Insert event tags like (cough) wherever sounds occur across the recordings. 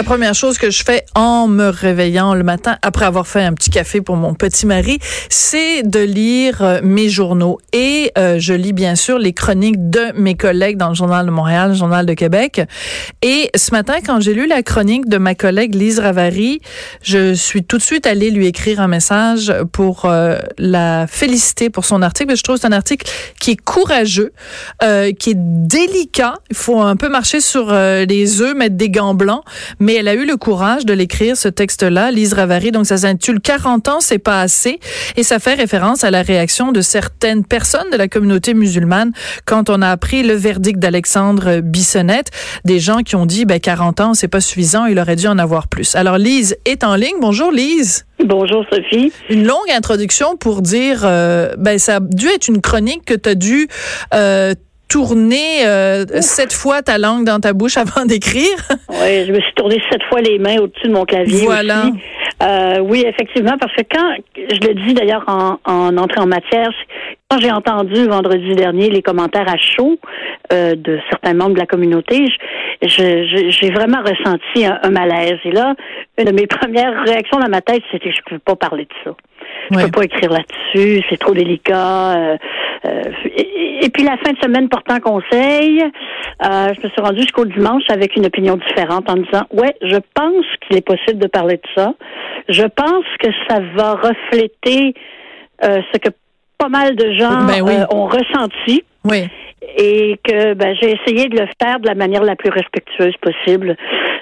La première chose que je fais en me réveillant le matin, après avoir fait un petit café pour mon petit mari, c'est de lire euh, mes journaux. Et euh, je lis bien sûr les chroniques de mes collègues dans le Journal de Montréal, le Journal de Québec. Et ce matin, quand j'ai lu la chronique de ma collègue Lise Ravary, je suis tout de suite allée lui écrire un message pour euh, la féliciter pour son article. Je trouve que c'est un article qui est courageux, qui est délicat. Il faut un peu marcher sur les œufs, mettre des gants blancs, mais mais elle a eu le courage de l'écrire, ce texte-là, Lise Ravary. Donc, ça s'intitule 40 ans, c'est pas assez. Et ça fait référence à la réaction de certaines personnes de la communauté musulmane quand on a appris le verdict d'Alexandre Bissonnette. Des gens qui ont dit, ben, 40 ans, c'est pas suffisant, il aurait dû en avoir plus. Alors, Lise est en ligne. Bonjour, Lise. Bonjour Sophie. Une longue introduction pour dire, euh, ben ça a dû être une chronique que tu as dû euh, tourner euh, sept fois ta langue dans ta bouche avant d'écrire. (laughs) Oui, je me suis tourné sept fois les mains au-dessus de mon clavier. Voilà. Euh, oui, effectivement, parce que quand, je le dis d'ailleurs en, en entrée en matière, quand j'ai entendu vendredi dernier les commentaires à chaud euh, de certains membres de la communauté, j'ai vraiment ressenti un, malaise. Et là, une de mes premières réactions dans ma tête, c'était je ne peux pas parler de ça. Je ne peux pas écrire là-dessus, c'est trop délicat. Euh, euh, et, puis la fin de semaine portant conseil, euh, je me suis rendue jusqu'au dimanche avec une opinion différente en disant ouais, je pense qu'il est possible de parler de ça. Je pense que ça va refléter ce que pas mal de gens ben ont ressenti. Oui et que ben, j'ai essayé de le faire de la manière la plus respectueuse possible.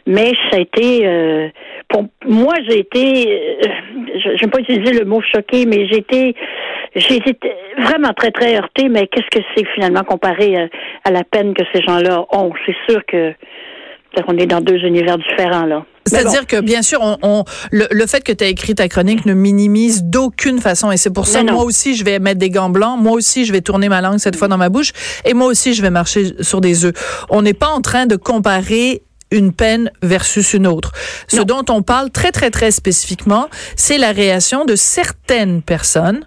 Mais ça a été, euh, pour moi, j'ai été, euh, je n'aime pas utiliser le mot choqué, mais j'ai été, j'ai été vraiment très très heurtée. Mais qu'est-ce que c'est finalement comparé à, la peine que ces gens-là ont? C'est sûr que on est dans deux univers différents là. C'est-à-dire que, bien sûr, on, le, fait que tu as écrit ta chronique ne minimise d'aucune façon. Et c'est pour ça, moi aussi, je vais mettre des gants blancs. Moi aussi, je vais tourner ma langue cette fois dans ma bouche. Et moi aussi, je vais marcher sur des œufs. On n'est pas en train de comparer une peine versus une autre. Ce dont on parle très, très, très spécifiquement, c'est la réaction de certaines personnes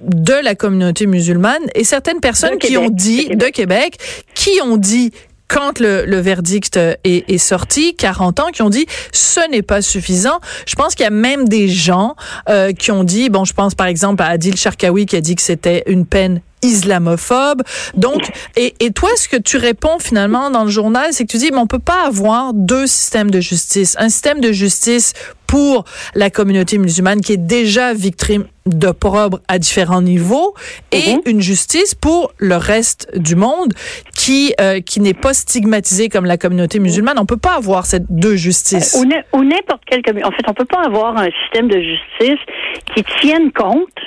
de la communauté musulmane et certaines personnes qui ont dit, de Québec, qui ont dit quand le, verdict est, sorti, 40 ans, qui ont dit ce n'est pas suffisant. Je pense qu'il y a même des gens euh, qui ont dit, bon, je pense par exemple à Adil Sharkawi qui a dit que c'était une peine islamophobe. Donc, et, et toi, ce que tu réponds finalement dans le journal, c'est que tu dis, mais on peut pas avoir deux systèmes de justice. Un système de justice pour la communauté musulmane qui est déjà victime d'opprobre à différents niveaux et mhm. une justice pour le reste du monde qui euh, qui n'est pas stigmatisé comme la communauté musulmane. On peut pas avoir ces deux justices. Ou n'importe quelle. En fait, on peut pas avoir un système de justice qui tienne compte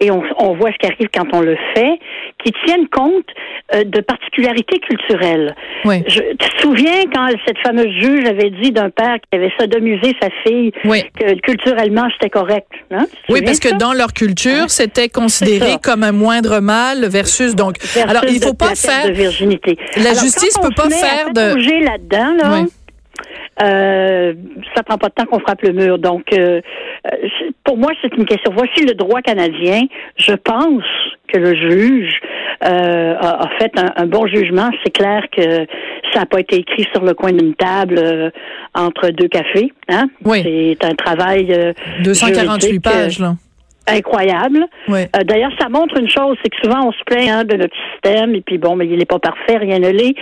et on, on, voit ce qui arrive quand on le fait, qui tiennent compte euh, de particularités culturelles. Oui. Je, tu te souviens quand cette fameuse juge avait dit d'un père qui avait sodomisé sa fille que culturellement c'était correct. Hein? Oui, parce que dans leur culture, hein? c'était considéré comme un moindre mal versus donc. alors il faut pas faire de virginité. La justice peut pas faire de bouger là-dedans là. Euh, ça prend pas de temps qu'on frappe le mur. Donc, euh, euh, pour moi, c'est une question. Voici le droit canadien. Je pense que le juge euh, a, fait un, bon jugement. C'est clair que ça n'a pas été écrit sur le coin d'une table entre deux cafés. Hein? Oui. C'est un travail. 248 pages, là incroyable. Euh, d'ailleurs, ça montre une chose, c'est que souvent on se plaint hein, de notre système, et puis bon, mais il n'est pas parfait, rien ne l'est.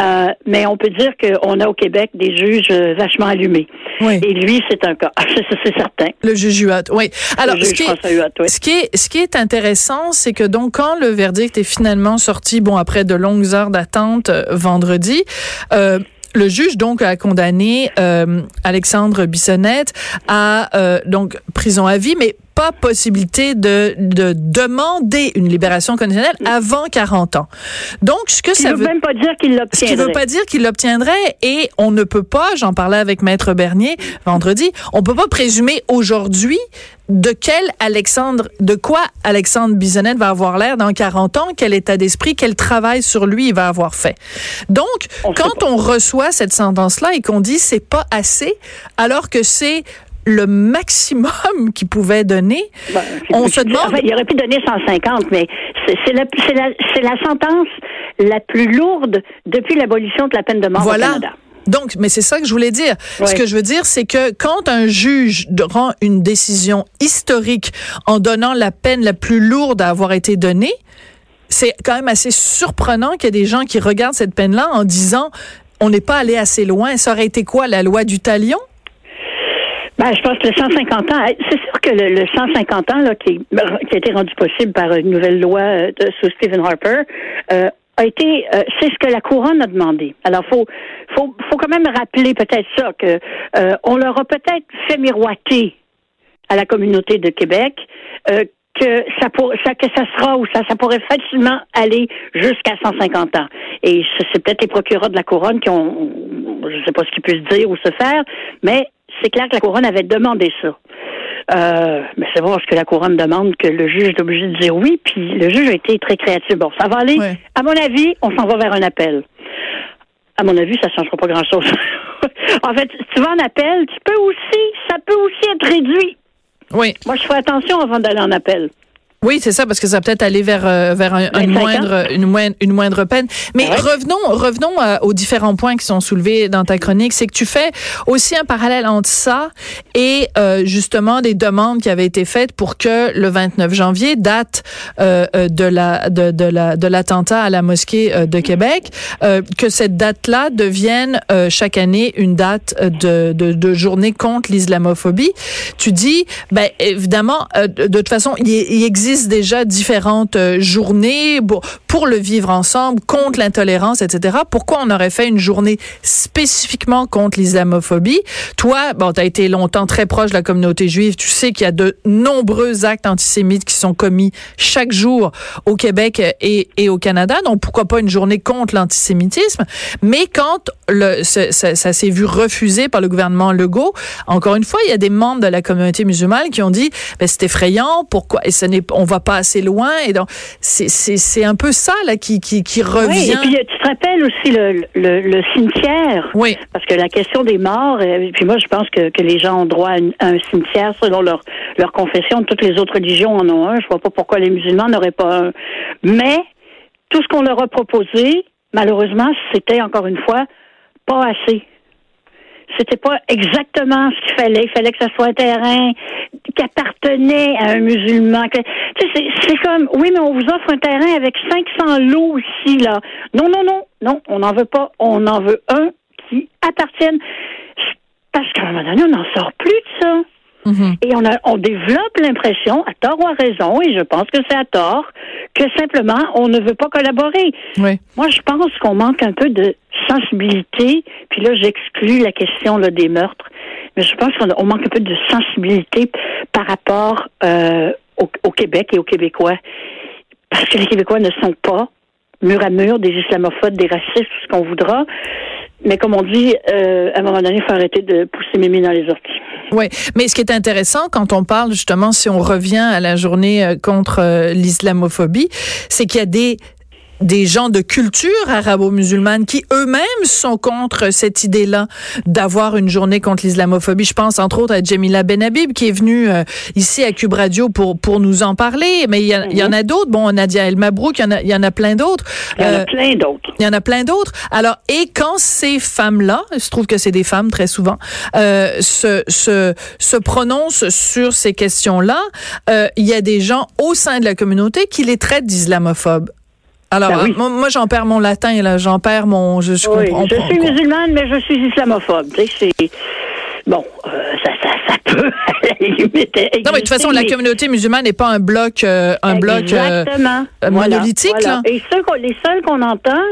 Euh, mais on peut dire qu'on a au Québec des juges euh, vachement allumés. Et lui, c'est un cas. (laughs) c'est certain. Le juge Huot, oui. Alors, ce, qui est, ce, qui est, ce qui est intéressant, c'est que donc quand le verdict est finalement sorti, bon après de longues heures d'attente vendredi. Le juge donc a condamné Alexandre Bissonnette à donc prison à vie, mais pas possibilité de, de demander une libération conditionnelle avant 40 ans. Donc, ce que ça veut, même pas dire qu'il l'obtiendrait. Ce qui veut pas dire qu'il l'obtiendrait et on ne peut pas, j'en parlais avec Maître Bernier vendredi, on peut pas présumer aujourd'hui de quel Alexandre, de quoi Alexandre Bisonnette va avoir l'air dans 40 ans, quel état d'esprit, quel travail sur lui il va avoir fait. Donc, quand on reçoit cette sentence-là et qu'on dit c'est pas assez, alors que c'est le maximum qu'il pouvait donner. Ben, on se demande. Il aurait pu donner 150, mais c'est la, la, la sentence la plus lourde depuis l'abolition de la peine de mort voilà. au Canada. Donc, mais c'est ça que je voulais dire. Ce que je veux dire, c'est que quand un juge rend une décision historique en donnant la peine la plus lourde à avoir été donnée, c'est quand même assez surprenant qu'il y ait des gens qui regardent cette peine-là en disant on n'est pas allé assez loin. Ça aurait été quoi, la loi du talion? Ben, je pense que le 150 ans, c'est sûr que le, le 150 ans là, qui, a été rendu possible par une nouvelle loi euh, sous Stephen Harper euh, a été, euh, c'est ce que la couronne a demandé. Alors, faut, faut, faut quand même rappeler peut-être ça que euh, on leur a peut-être fait miroiter à la communauté de Québec euh, que ça, pour, ça que ça sera ou ça, ça pourrait facilement aller jusqu'à 150 ans. Et c'est peut-être les procureurs de la couronne qui ont, je ne sais pas ce qu'ils puissent dire ou se faire, mais c'est clair que la couronne avait demandé ça. Euh, mais c'est bon parce que la couronne demande que le juge est obligé de dire oui, puis le juge a été très créatif. Bon, ça va aller. Ouais. À mon avis, on s'en va vers un appel. À mon avis, ça ne changera pas grand-chose. (laughs) en fait, si tu vas en appel, tu peux aussi, ça peut aussi être réduit. Oui. Moi, je ferai attention avant d'aller en appel. Oui, c'est ça, parce que ça va peut-être aller vers euh, vers un, une 25 ans. moindre une moindre une moindre peine. Mais Ouais. revenons revenons euh, aux différents points qui sont soulevés dans ta chronique. C'est que tu fais aussi un parallèle entre ça et euh, justement des demandes qui avaient été faites pour que le 29 janvier, date euh, euh, de la de, de la de l'attentat à la mosquée euh, de Québec, euh, que cette date-là devienne euh, chaque année une date de, de, de journée contre l'islamophobie. Tu dis, ben évidemment, euh, de, de toute façon, il, il existe déjà différentes euh, journées pour, le vivre ensemble, contre l'intolérance, etc. Pourquoi on aurait fait une journée spécifiquement contre l'islamophobie? Toi, bon, tu as été longtemps très proche de la communauté juive. Tu sais qu'il y a de nombreux actes antisémites qui sont commis chaque jour au Québec et, au Canada. Donc, pourquoi pas une journée contre l'antisémitisme? Mais quand ça s'est vu refusé par le gouvernement Legault, encore une fois, il y a des membres de la communauté musulmane qui ont dit, ben, c'est effrayant, pourquoi, et ce n'est, on va pas assez loin, et donc, c'est, un peu ça, là, qui, qui, qui Oui, revient. et puis tu te rappelles aussi le, le, le cimetière. Oui. Parce que la question des morts, et puis moi je pense que, que les gens ont droit à, une- à un cimetière selon leur, leur confession. Toutes les autres religions en ont un. Je vois pas pourquoi les musulmans n'auraient pas un. Mais tout ce qu'on leur a proposé, malheureusement, c'était encore une fois pas assez. C'était pas exactement ce qu'il fallait. Il fallait que ça soit un terrain qui appartenait à un musulman. Que- Tu sais, c'est, comme, oui, mais on vous offre un terrain avec 500 lots ici, là. Non, non, non, non, on n'en veut pas. On en veut un qui appartienne. Parce qu'à un moment donné, on n'en sort plus de ça. Mhm. Et on, a, on développe l'impression, à tort ou à raison, et je pense que c'est à tort, que simplement on ne veut pas collaborer. Oui. Moi, je pense qu'on manque un peu de sensibilité. Puis là, j'exclus la question là, des meurtres. Mais je pense qu'on on manque un peu de sensibilité par rapport euh, au, au Québec et aux Québécois. Parce que les Québécois ne sont pas mur à mur des islamophobes, des racistes, tout ce qu'on voudra. Mais comme on dit, euh, à un moment donné, il faut arrêter de pousser mémé dans les orties. Oui, mais ce qui est intéressant quand on parle justement, si on revient à la journée euh, contre euh, l'islamophobie, c'est qu'il y a des des gens de culture arabo-musulmane qui eux-mêmes sont contre cette idée-là d'avoir une journée contre l'islamophobie. Je pense entre autres à Jamila Benhabib qui est venue euh, ici à Cube Radio pour pour nous en parler, mais il y, a- il y en a d'autres. Bon, Nadia El Mabrouk, il y en a, il y en a plein d'autres. Il y en Euh, a plein d'autres. il y en a plein d'autres. Alors, et quand ces femmes-là, je trouve que c'est des femmes très souvent, euh, se, se, se prononcent sur ces questions-là, euh, il y a des gens au sein de la communauté qui les traitent d'islamophobes. Alors, Ben oui. moi, moi, j'en perds mon latin, là, j'en perds mon... Je, je Oui, comprends. je suis musulmane, mais je suis islamophobe. Tu sais, c'est bon, euh, ça, ça, ça peut. (laughs) Non, mais de toute façon, la communauté musulmane n'est pas un bloc, euh, un bloc euh, euh, monolithique, là. Et ceux les seuls qu'on entend,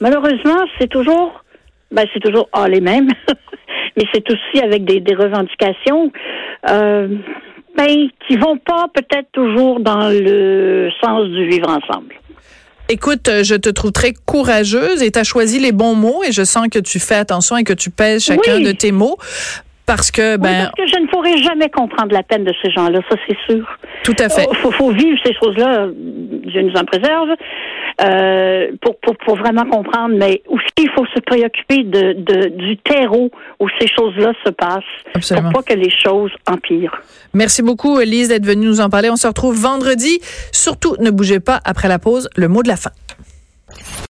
malheureusement, c'est toujours, ben, c'est toujours ah, les mêmes, (laughs) mais c'est aussi avec des, des revendications. Euh, ben, qui vont pas peut-être toujours dans le sens du vivre ensemble. Écoute, euh, je te trouve très courageuse et tu as choisi les bons mots et je sens que tu fais attention et que tu pèses chacun Oui. de tes mots parce que, Oui, ben, parce que je ne pourrai jamais comprendre la peine de ces gens-là, ça c'est sûr. tout à fait. Il faut, faut vivre ces choses-là, Dieu nous en préserve. Euh, pour, pour, pour vraiment comprendre. Mais aussi, il faut se préoccuper de, de du terreau où ces choses-là se passent Absolument. pour pas que les choses empirent. Merci beaucoup, Elise, d'être venue nous en parler. On se retrouve vendredi. Surtout, ne bougez pas après la pause. Le mot de la fin.